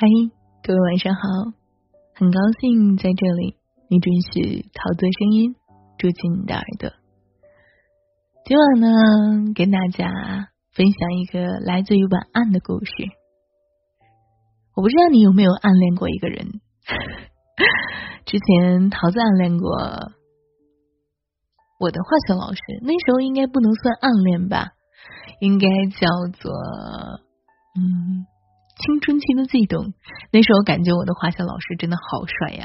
嗨，各位晚上好，很高兴在这里，你准许桃子声音住进你的耳朵。今晚呢，跟大家分享一个来自于晚安的故事。我不知道你有没有暗恋过一个人，之前桃子暗恋过我的化学老师，那时候应该不能算暗恋吧，应该叫做嗯。青春期的悸动，那时候感觉我的化学老师真的好帅呀！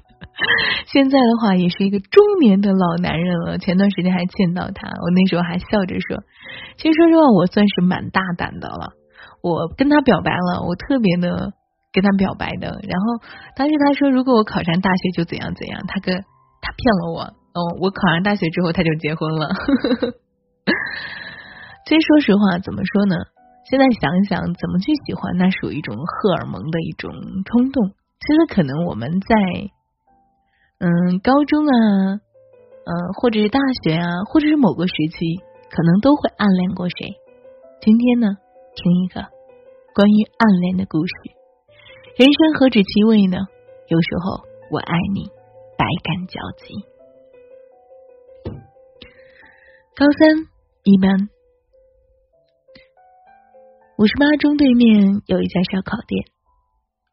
现在的话也是一个中年的老男人了。前段时间还见到他，我那时候还笑着说：“其实说实话，我算是蛮大胆的了。我跟他表白了，我特别的跟他表白的。然后当时他说，如果我考上大学就怎样怎样。他跟他骗了我，哦，我考上大学之后他就结婚了。其实说实话，怎么说呢？现在想想，怎么去喜欢，那属于一种荷尔蒙的一种冲动。其实可能我们在嗯高中啊，嗯或者是大学啊，或者是某个时期，可能都会暗恋过谁。今天呢，听一个关于暗恋的故事。人生何止七味呢？有时候我爱你，百感交集。高三一班。五十八中对面有一家烧烤店，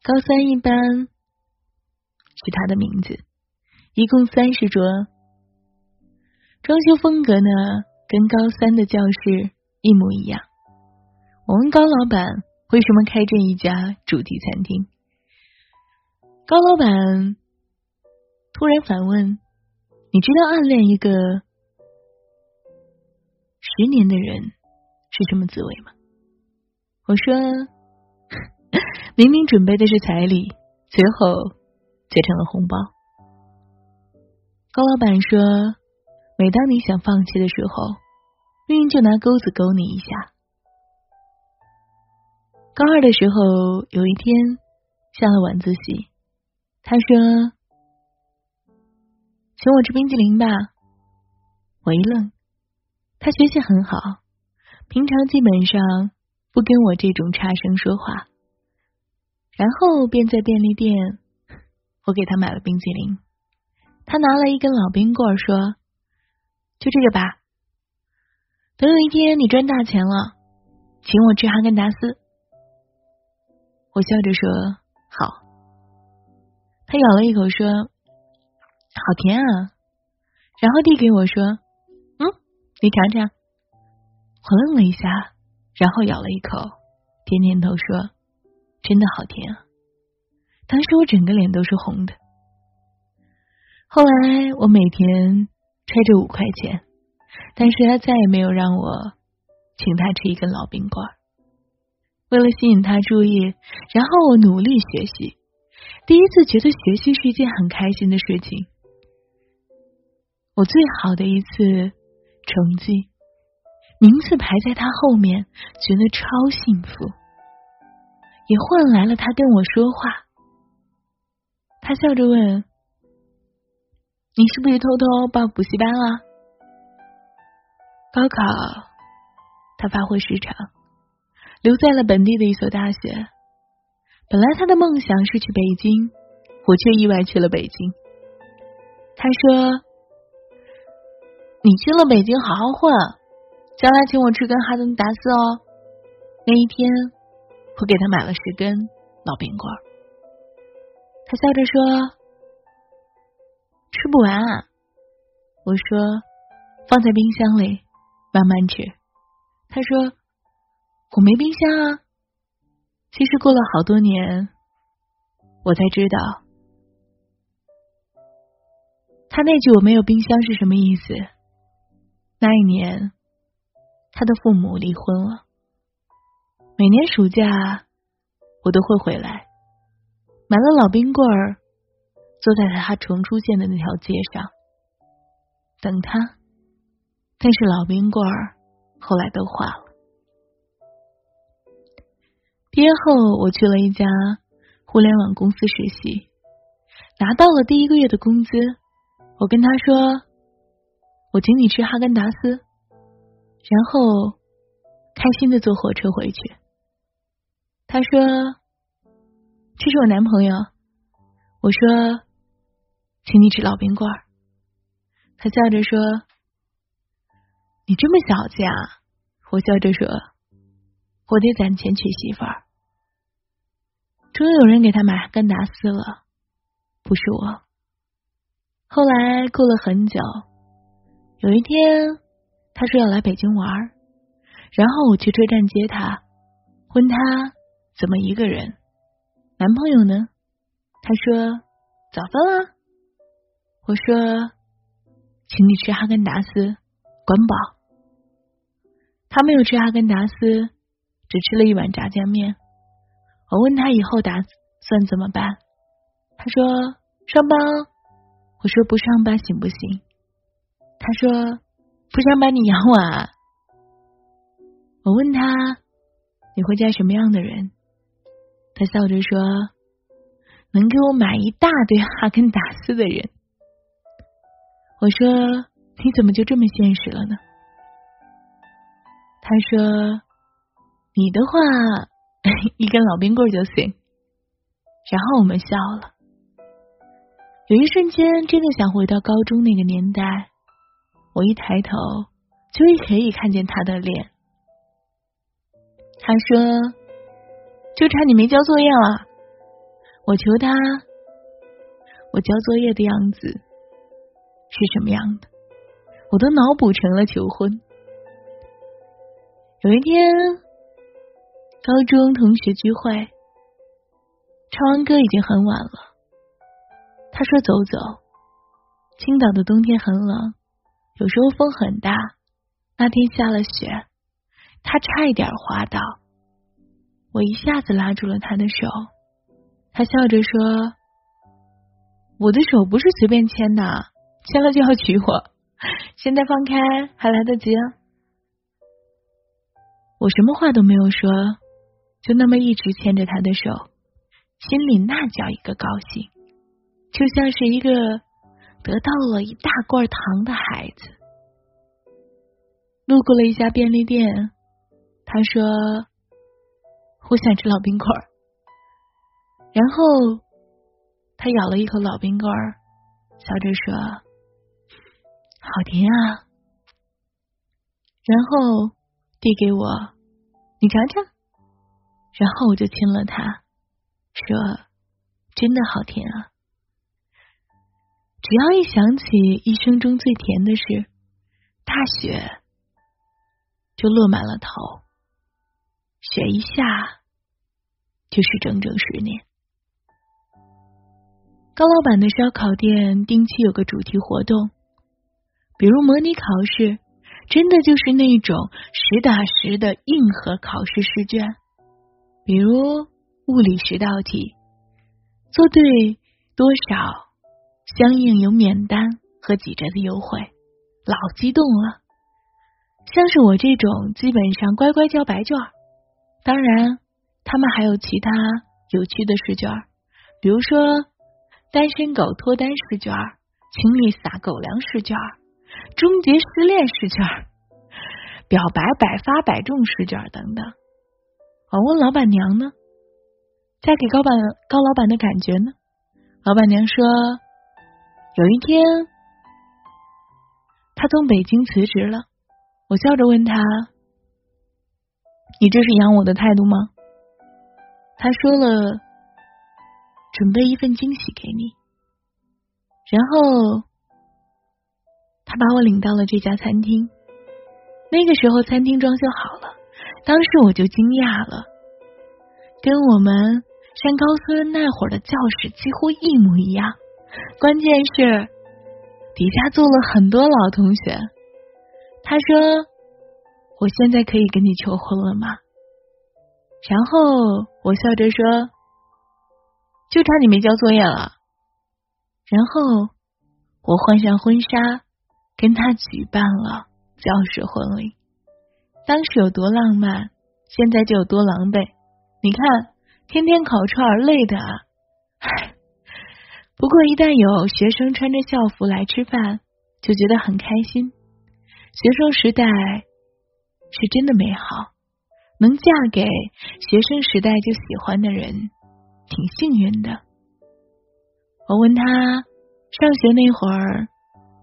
高三一班是他的名字，一共三十桌，装修风格呢跟高三的教室一模一样。我问高老板为什么开这一家主题餐厅，高老板突然反问：“你知道暗恋一个十年的人是什么滋味吗？”我说，明明准备的是彩礼，最后却成了红包。高老板说，每当你想放弃的时候，命运就拿钩子勾你一下。高二的时候，有一天下了晚自习，他说：“请我吃冰激凌吧。”我一愣，他学习很好，平常基本上。不跟我这种差生说话，然后便在便利店，我给他买了冰淇淋，他拿了一根老冰棍说：“就这个吧，等有一天你赚大钱了，请我吃哈根达斯。”我笑着说：“好。”他咬了一口说：“好甜啊！”然后递给我说：“嗯，你尝尝。”我愣了一下。然后咬了一口，点点头说：“真的好甜啊！”当时我整个脸都是红的。后来我每天揣着五块钱，但是他再也没有让我请他吃一根老冰棍。为了吸引他注意，然后我努力学习，第一次觉得学习是一件很开心的事情。我最好的一次成绩。名次排在他后面，觉得超幸福，也换来了他跟我说话。他笑着问：“你是不是偷偷报补习班了？”高考，他发挥失常，留在了本地的一所大学。本来他的梦想是去北京，我却意外去了北京。他说：“你去了北京，好好混。”将来请我吃根哈根达斯哦。那一天，我给他买了十根老冰棍儿。他笑着说：“吃不完。”啊。”我说：“放在冰箱里，慢慢吃。”他说：“我没冰箱啊。”其实过了好多年，我才知道，他那句“我没有冰箱”是什么意思。那一年。他的父母离婚了，每年暑假我都会回来，买了老冰棍儿，坐在他重出现的那条街上等他。但是老冰棍儿后来都化了。毕业后，我去了一家互联网公司实习，拿到了第一个月的工资。我跟他说：“我请你吃哈根达斯。”然后开心的坐火车回去。他说：“这是我男朋友。我说，请你吃老冰棍儿。他笑着说：“你这么小气啊？”我笑着说：“我得攒钱娶媳妇儿。”终于有人给他买哈根达斯了，不是我。后来过了很久，有一天他说要来北京玩，然后我去车站接他，问他怎么一个人，男朋友呢？他说早饭了。我说请你吃哈根达斯，管饱。他没有吃哈根达斯，只吃了一碗炸酱面。我问他以后打算怎么办，他说上班。我说不上班行不行？他说不想把你养我啊。我问他你会嫁什么样的人？他笑着说能给我买一大堆哈根达斯的人。我说你怎么就这么现实了呢？他说你的话。一根老冰棍就行，然后我们笑了。有一瞬间，真的想回到高中那个年代。我一抬头，就可以看见他的脸。他说：“就差你没交作业了。”我求他，我交作业的样子是什么样的？我都脑补成了求婚。有一天。高中同学聚会，唱完歌已经很晚了。他说：“走走。”青岛的冬天很冷，有时候风很大。那天下了雪，他差一点滑倒。我一下子拉住了他的手，他笑着说：“我的手不是随便牵的，牵了就要娶我。现在放开还来得及。”我什么话都没有说。就那么一直牵着他的手，心里那叫一个高兴，就像是一个得到了一大罐糖的孩子。路过了一家便利店，他说：“我想吃老冰棍儿。”然后他咬了一口老冰棍儿，笑着说：“好甜啊！”然后递给我：“你尝尝。”然后我就亲了他，说：“真的好甜啊！”只要一想起一生中最甜的事，大雪就落满了头，雪一下就是整整十年。高老板的烧烤店定期有个主题活动，比如模拟考试，真的就是那种实打实的硬核考试试卷。比如物理十道题，做对多少，相应有免单和几折的优惠，老激动了。像是我这种，基本上乖乖交白卷。当然，他们还有其他有趣的试卷，比如说单身狗脱单试卷、情侣撒狗粮试卷、终结失恋试卷、表白百发百中试卷等等。我问老板娘呢，嫁给高板高老板的感觉呢？老板娘说，有一天他从北京辞职了。我笑着问他：“你这是养我的态度吗？”他说了：“准备一份惊喜给你。”然后他把我领到了这家餐厅。那个时候，餐厅装修好了。当时我就惊讶了，跟我们上高村那会儿的教室几乎一模一样。关键是底下坐了很多老同学。他说：“我现在可以跟你求婚了吗？”然后我笑着说：“就差你没交作业了。”然后我换上婚纱，跟他举办了教室婚礼。当时有多浪漫，现在就有多狼狈。你看，天天烤串累的啊！不过一旦有学生穿着校服来吃饭，就觉得很开心。学生时代是真的美好，能嫁给学生时代就喜欢的人，挺幸运的。我问他上学那会儿，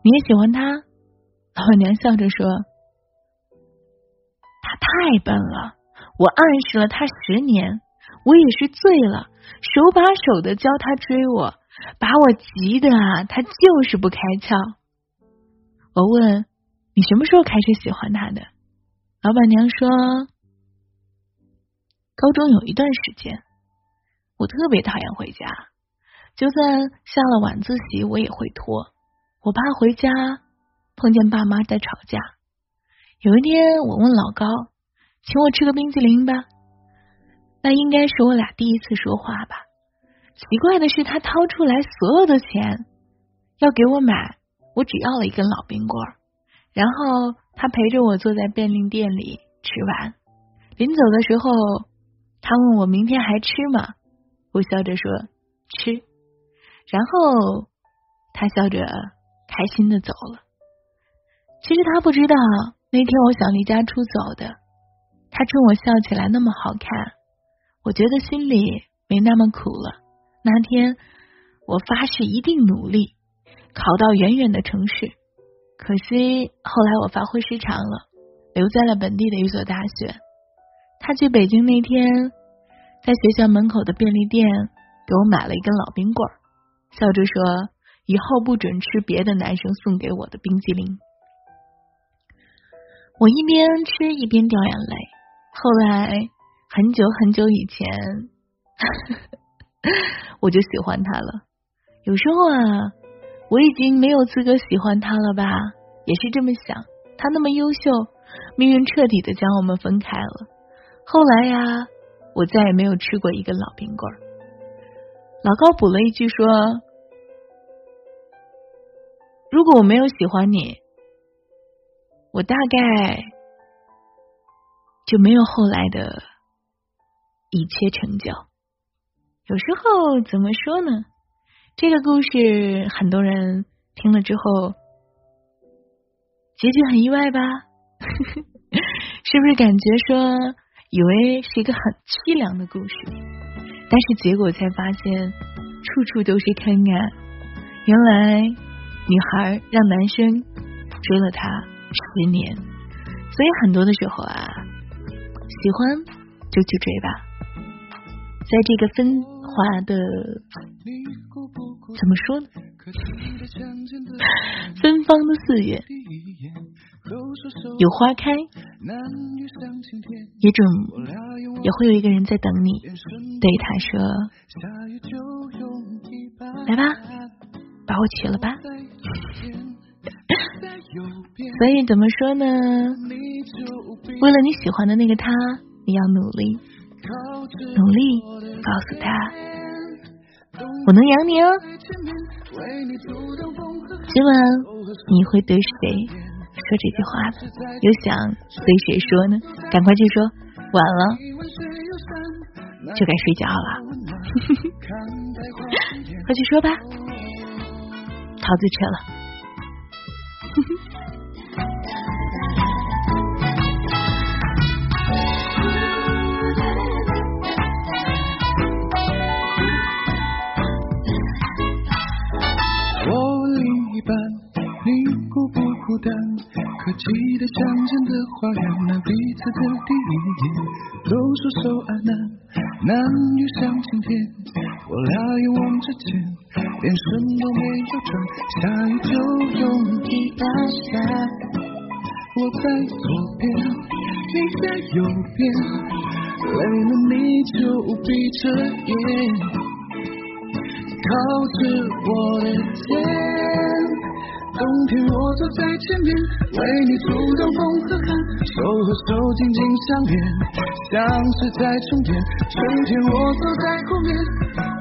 你也喜欢他？老板娘笑着说：“他太笨了，我暗示了他十年，我也是醉了，手把手的教他追我，把我急的啊，他就是不开窍。”我问你什么时候开始喜欢他的？老板娘说，高中有一段时间，我特别讨厌回家，就算下了晚自习，我也会拖，我怕回家碰见爸妈在吵架。有一天，我问老高，请我吃个冰淇淋吧，那应该是我俩第一次说话吧。奇怪的是，他掏出来所有的钱要给我买，我只要了一根老冰棍儿。然后他陪着我坐在便利店里吃完，临走的时候，他问我明天还吃吗？我笑着说吃。然后他笑着开心的走了。其实他不知道那天我想离家出走的，他冲我笑起来那么好看，我觉得心里没那么苦了。那天我发誓一定努力考到远远的城市。可惜后来我发挥失常了，留在了本地的一所大学。他去北京那天，在学校门口的便利店给我买了一根老冰棍，笑着说：“以后不准吃别的男生送给我的冰激凌。”我一边吃一边掉眼泪。后来很久很久以前，我就喜欢他了。有时候啊。我已经没有资格喜欢他了吧？也是这么想。他那么优秀，命运彻底的将我们分开了。后来呀，我再也没有吃过一根老冰棍儿。老高补了一句说：“如果我没有喜欢你，我大概就没有后来的一切成就。”有时候怎么说呢？这个故事很多人听了之后，结局很意外吧？是不是感觉说以为是一个很凄凉的故事，但是结果才发现处处都是坑啊！原来女孩让男生追了她十年，所以很多的时候啊，喜欢就去追吧，在这个分化的。怎么说呢？芬芳的四月，有花开，也准也会有一个人在等你。对他说：“来吧，把我娶了吧。”所以怎么说呢？为了你喜欢的那个他，你要努力，努力告诉他。我能养你哦，今晚你会对谁说这句话呢？又想对谁说呢？赶快去说，晚了就该睡觉了，快去说吧，桃子撤了。花园，那彼此的第一眼，都说手爱难，男女像晴天。我俩一往直前，连身都没有转，下雨就用雨打伞。我在左边，你在右边，累了你就闭着眼，靠着我的肩。冬天我走在前面，为你阻挡风和寒，手和手紧紧相连，像是在充电。春天我走在后面，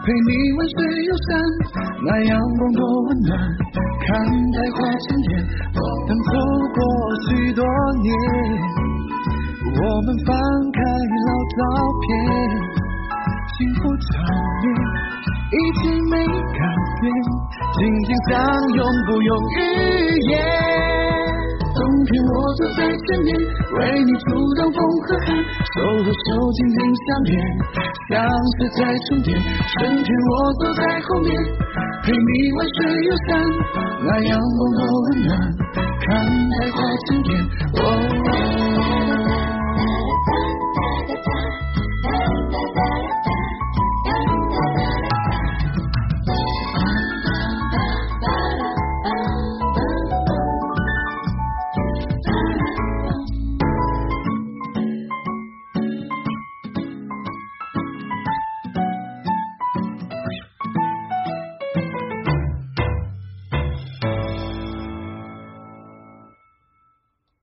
陪你玩水游山，那阳光多温暖。看百花千田，等走过许多年，我们翻开老照片，幸福场面一直没改变。紧紧相拥，不用语言。冬天我走在前面，为你阻挡风和寒，手和手紧紧相连，相随在春天。春天我走在后面，陪你玩水游山，那阳光多温暖，看百花争艳。